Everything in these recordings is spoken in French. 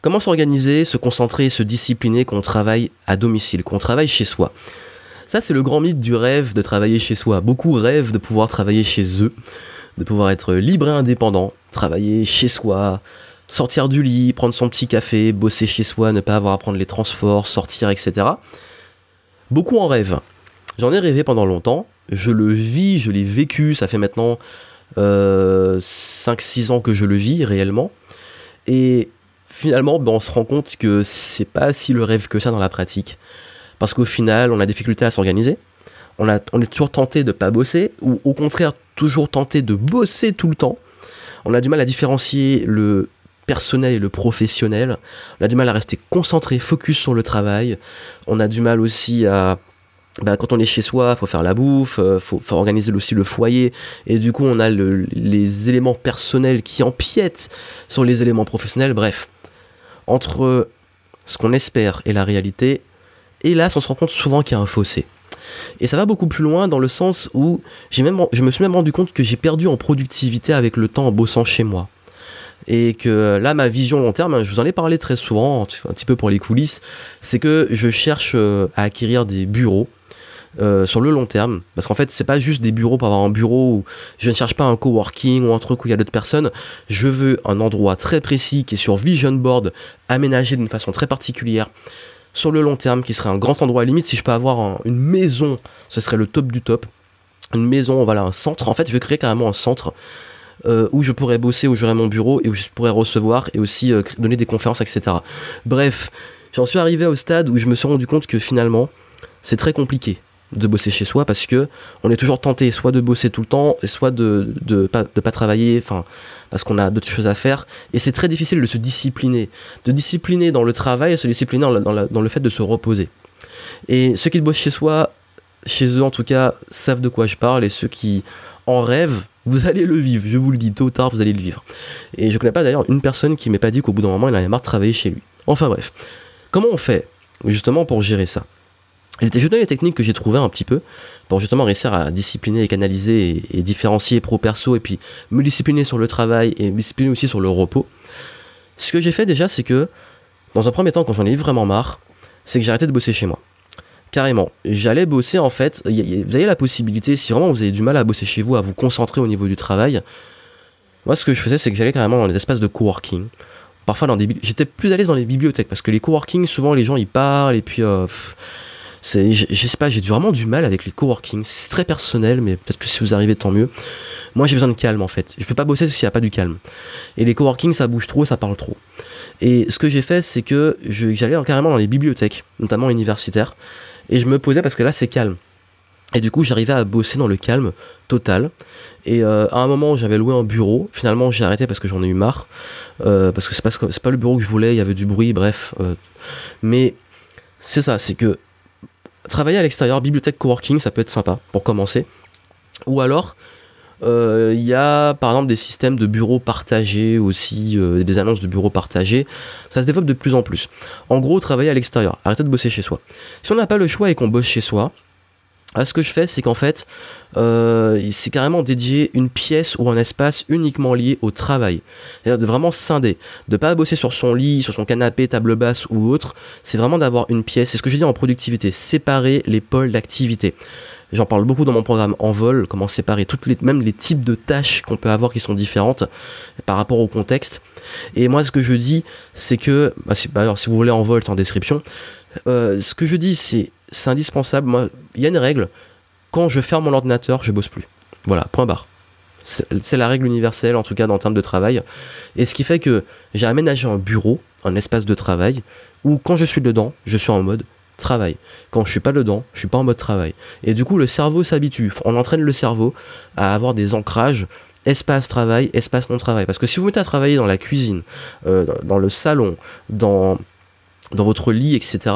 Comment s'organiser, se concentrer, se discipliner quand on travaille à domicile, qu'on travaille chez soi? Ça, c'est le grand mythe du rêve de travailler chez soi. Beaucoup rêvent de pouvoir travailler chez eux, de pouvoir être libre et indépendant, travailler chez soi, sortir du lit, prendre son petit café, bosser chez soi, ne pas avoir à prendre les transports, sortir, etc. Beaucoup en rêvent. J'en ai rêvé pendant longtemps, je le vis, je l'ai vécu, ça fait maintenant 5-6 euh, ans que je le vis réellement. Et finalement, ben, on se rend compte que c'est pas si le rêve que ça dans la pratique. Parce qu'au final, on a des difficultés à s'organiser. On, a, on est toujours tenté de pas bosser, ou au contraire, toujours tenté de bosser tout le temps. On a du mal à différencier le personnel et le professionnel. On a du mal à rester concentré, focus sur le travail. On a du mal aussi à ben, quand on est chez soi, faut faire la bouffe, euh, faut, faut organiser aussi le foyer, et du coup on a les éléments personnels qui empiètent sur les éléments professionnels. Bref, entre ce qu'on espère et la réalité, hélas, on se rend compte souvent qu'il y a un fossé. Et ça va beaucoup plus loin dans le sens où je me suis même rendu compte que j'ai perdu en productivité avec le temps en bossant chez moi. Et que là, ma vision long terme, hein, je vous en ai parlé très souvent, un petit peu pour les coulisses, c'est que je cherche euh, à acquérir des bureaux euh, sur le long terme. Parce qu'en fait, c'est pas juste des bureaux pour avoir un bureau où je ne cherche pas un coworking ou un truc où il y a d'autres personnes. Je veux un endroit très précis qui est sur Vision Board, aménagé d'une façon très particulière. Sur le long terme, qui serait un grand endroit à limite, si je peux avoir une maison, ce serait le top du top. Une maison, voilà, un centre. En fait, je veux créer carrément un centre euh, où je pourrais bosser, où j'aurais mon bureau et où je pourrais recevoir et aussi euh, donner des conférences, etc. Bref, j'en suis arrivé au stade où je me suis rendu compte que finalement, c'est très compliqué de bosser chez soi parce que on est toujours tenté soit de bosser tout le temps soit de de pas, travailler parce qu'on a d'autres choses à faire et c'est très difficile de se discipliner de discipliner dans le travail et se discipliner dans, dans, le fait de se reposer et ceux qui bossent chez soi chez eux en tout cas savent de quoi je parle et ceux qui en rêvent vous allez le vivre, je vous le dis, tôt ou tard, vous allez le vivre. Et je connais pas d'ailleurs une personne qui m'ait pas dit qu'au bout d'un moment, il en avait marre de travailler chez lui. Enfin bref. Comment on fait, justement, pour gérer ça? Il était les techniques que j'ai trouvées un petit peu pour justement réussir à discipliner et canaliser et, différencier pro-perso et puis me discipliner sur le travail et me discipliner aussi sur le repos. Ce que j'ai fait déjà, c'est que dans un premier temps, quand j'en ai vraiment marre, c'est que j'ai arrêté de bosser chez moi. Carrément. J'allais bosser en fait. Vous avez la possibilité, si vraiment vous avez du mal à bosser chez vous, à vous concentrer au niveau du travail, moi ce que je faisais, c'est que j'allais carrément dans des espaces de coworking. Parfois dans des. J'étais plus à l'aise dans les bibliothèques parce que les coworking, souvent les gens ils parlent et puis. Euh, je, sais pas, j'ai vraiment du mal avec les coworking. C'est très personnel, mais peut-être que si vous arrivez, tant mieux. Moi, j'ai besoin de calme en fait. Je peux pas bosser s'il n'y a pas du calme. Et les coworking, ça bouge trop, ça parle trop. Et ce que j'ai fait, c'est que j'allais carrément dans les bibliothèques, notamment universitaires, et je me posais parce que là, c'est calme. Et du coup, j'arrivais à bosser dans le calme total. Et euh, à un moment, j'avais loué un bureau. Finalement, j'ai arrêté parce que j'en ai eu marre. Euh, parce que c'est pas, pas le bureau que je voulais, il y avait du bruit, bref. Euh. mais c'est ça, c'est que travailler à l'extérieur, bibliothèque coworking, ça peut être sympa pour commencer. Ou alors, euh, il y a par exemple des systèmes de bureaux partagés aussi, euh, des annonces de bureaux partagés. Ça se développe de plus en plus. En gros, travailler à l'extérieur, arrêtez de bosser chez soi. Si on n'a pas le choix et qu'on bosse chez soi, ah, ce que je fais, c'est qu'en fait, euh, c'est carrément dédié une pièce ou un espace uniquement lié au travail. C'est-à-dire de vraiment scinder, de pas bosser sur son lit, sur son canapé, table basse ou autre. C'est vraiment d'avoir une pièce. C'est ce que je dis en productivité, séparer les pôles d'activité. J'en parle beaucoup dans mon programme en vol, comment séparer toutes les, même les types de tâches qu'on peut avoir qui sont différentes par rapport au contexte. Et moi, ce que je dis, c'est que, bah, bah, si vous voulez en vol, c'est en description. Euh, ce que je dis, c'est c'est indispensable. Il y a une règle. Quand je ferme mon ordinateur, je bosse plus. Voilà, point barre. C'est la règle universelle, en tout cas dans termes de travail. Et ce qui fait que j'ai aménagé un bureau, un espace de travail, où quand je suis dedans, je suis en mode travail. Quand je suis pas dedans, je suis pas en mode travail. Et du coup, le cerveau s'habitue. On entraîne le cerveau à avoir des ancrages espace travail, espace non travail. Parce que si vous mettez à travailler dans la cuisine, euh, dans le salon, dans, dans votre lit, etc.,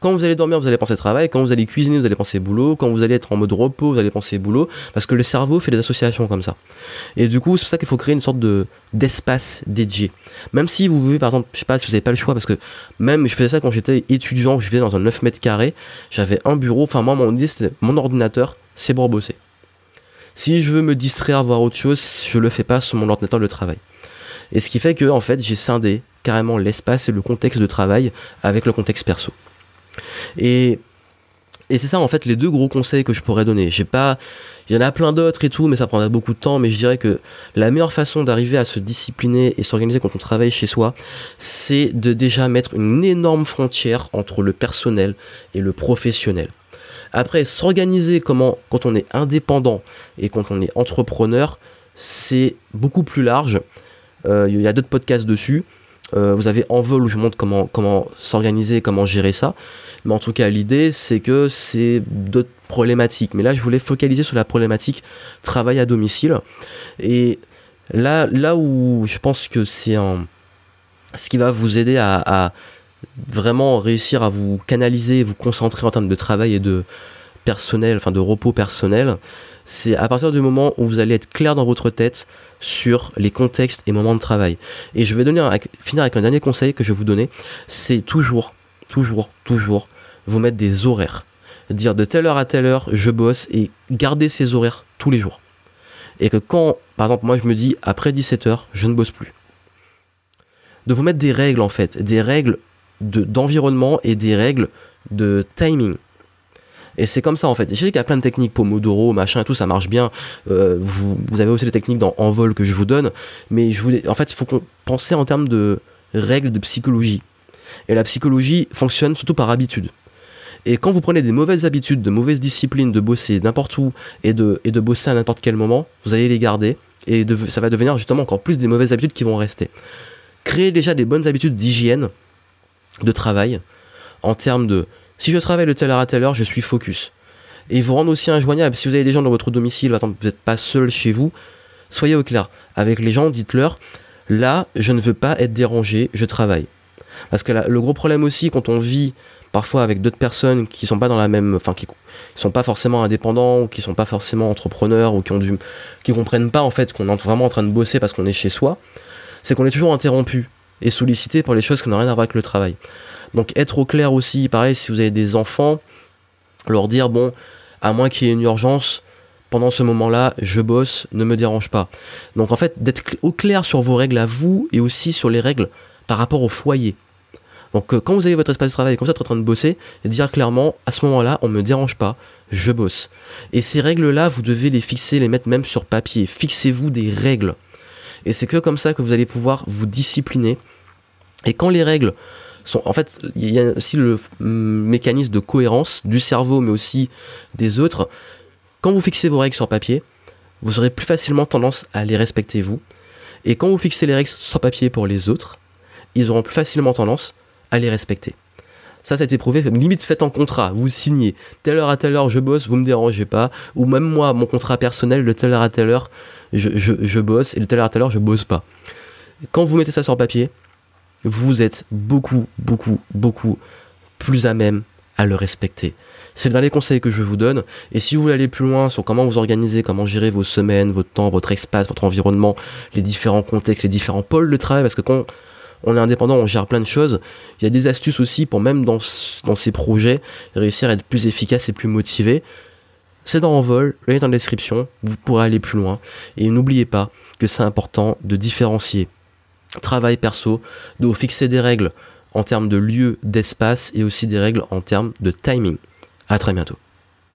Quand vous allez dormir, vous allez penser travail. Quand vous allez cuisiner, vous allez penser boulot. Quand vous allez être en mode repos, vous allez penser boulot. Parce que le cerveau fait des associations comme ça. Et du coup, c'est pour ça qu'il faut créer une sorte de d'espace dédié. Même si vous voulez, par exemple, je sais pas si vous n'avez pas le choix, parce que même je faisais ça quand j'étais étudiant, je vivais dans un 9 mètres carrés, j'avais un bureau. Enfin, moi, mon mon ordinateur, c'est pour bosser. Si je veux me distraire, voir autre chose, je le fais pas sur mon ordinateur de travail. Et ce qui fait que, en fait, j'ai scindé carrément l'espace et le contexte de travail avec le contexte perso. Et, c'est ça en fait les deux gros conseils que je pourrais donner. J'ai pas, il y en a plein d'autres et tout, mais ça prendrait beaucoup de temps. Mais je dirais que la meilleure façon d'arriver à se discipliner et s'organiser quand on travaille chez soi, c'est de déjà mettre une énorme frontière entre le personnel et le professionnel. Après, s'organiser comment quand on est indépendant et quand on est entrepreneur, c'est beaucoup plus large. Euh, il y a d'autres podcasts dessus. Euh, vous avez en vol où je montre comment, comment s'organiser, comment gérer ça. Mais en tout cas, l'idée, c'est que c'est d'autres problématiques. Mais là, je voulais focaliser sur la problématique travail à domicile. Et là, là où je pense que c'est ce qui va vous aider à, vraiment réussir à vous canaliser, vous concentrer en termes de travail et de personnel, enfin de repos personnel, c'est à partir du moment où vous allez être clair dans votre tête sur les contextes et moments de travail. Et je vais donner finir avec un dernier conseil que je vais vous donner, c'est toujours, toujours, toujours vous mettre des horaires. Dire de telle heure à telle heure, je bosse et garder ces horaires tous les jours. Et que quand, par exemple, moi je me dis après 17h, je ne bosse plus. De vous mettre des règles en fait, des règles d'environnement et des règles de timing. Et c'est comme ça en fait. Je sais qu'il y a plein de techniques, Pomodoro, machin et tout, ça marche bien. Euh, vous, avez aussi des techniques dans Envol que je vous donne. Mais en fait, il faut qu'on pense en termes de règles de psychologie. Et la psychologie fonctionne surtout par habitude. Et quand vous prenez des mauvaises habitudes, de mauvaises disciplines, de bosser n'importe où et de, bosser à n'importe quel moment, vous allez les garder et ça va devenir justement encore plus des mauvaises habitudes qui vont rester. Créez déjà des bonnes habitudes d'hygiène, de travail, en termes de si je travaille de telle heure à telle heure, je suis focus. Et vous rendre aussi injoignable. Si vous avez des gens dans votre domicile, vous n'êtes pas seul chez vous, soyez au clair. Avec les gens, dites-leur, là, je ne veux pas être dérangé, je travaille. Parce que le gros problème aussi, quand on vit parfois avec d'autres personnes qui sont pas dans la même, enfin qui sont pas forcément indépendants ou qui sont pas forcément entrepreneurs ou qui ont du, qui comprennent pas en fait qu'on est vraiment en train de bosser parce qu'on est chez soi, c'est qu'on est toujours interrompu et sollicité pour les choses qui n'ont rien à voir avec le travail. Donc être au clair aussi, pareil, si vous avez des enfants, leur dire, bon, à moins qu'il y ait une urgence, pendant ce moment-là, je bosse, ne me dérange pas. Donc en fait, d'être au clair sur vos règles à vous et aussi sur les règles par rapport au foyer. Donc euh, quand vous avez votre espace de travail et quand vous êtes en train de bosser, dire clairement, à ce moment-là, on ne me dérange pas, je bosse. Et ces règles-là, vous devez les fixer, les mettre même sur papier. Fixez-vous des règles. Et c'est que comme ça que vous allez pouvoir vous discipliner. Et quand les règles en fait, il y a aussi le mécanisme de cohérence du cerveau, mais aussi des autres. Quand vous fixez vos règles sur papier, vous aurez plus facilement tendance à les respecter vous. Et quand vous fixez les règles sur papier pour les autres, ils auront plus facilement tendance à les respecter. Ça, été prouvé, limite fait en contrat, vous signez, telle heure à telle heure je bosse, vous me dérangez pas, ou même moi, mon contrat personnel, de telle heure à telle heure je, je bosse, et de telle heure à telle heure je bosse pas. Quand vous mettez ça sur papier, vous êtes beaucoup, beaucoup, beaucoup plus à même à le respecter. C'est le dernier conseil que je vous donne. Et si vous voulez aller plus loin sur comment vous organiser, comment gérer vos semaines, votre temps, votre espace, votre environnement, les différents contextes, les différents pôles de travail, parce que quand on est indépendant, on gère plein de choses. Il y a des astuces aussi pour même dans, dans ces projets réussir à être plus efficace et plus motivé. C'est dans Envol, le lien est dans la description, vous pourrez aller plus loin. Et n'oubliez pas que c'est important de différencier travail perso, de fixer des règles en termes de lieu, d'espace et aussi des règles en termes de timing. À très bientôt.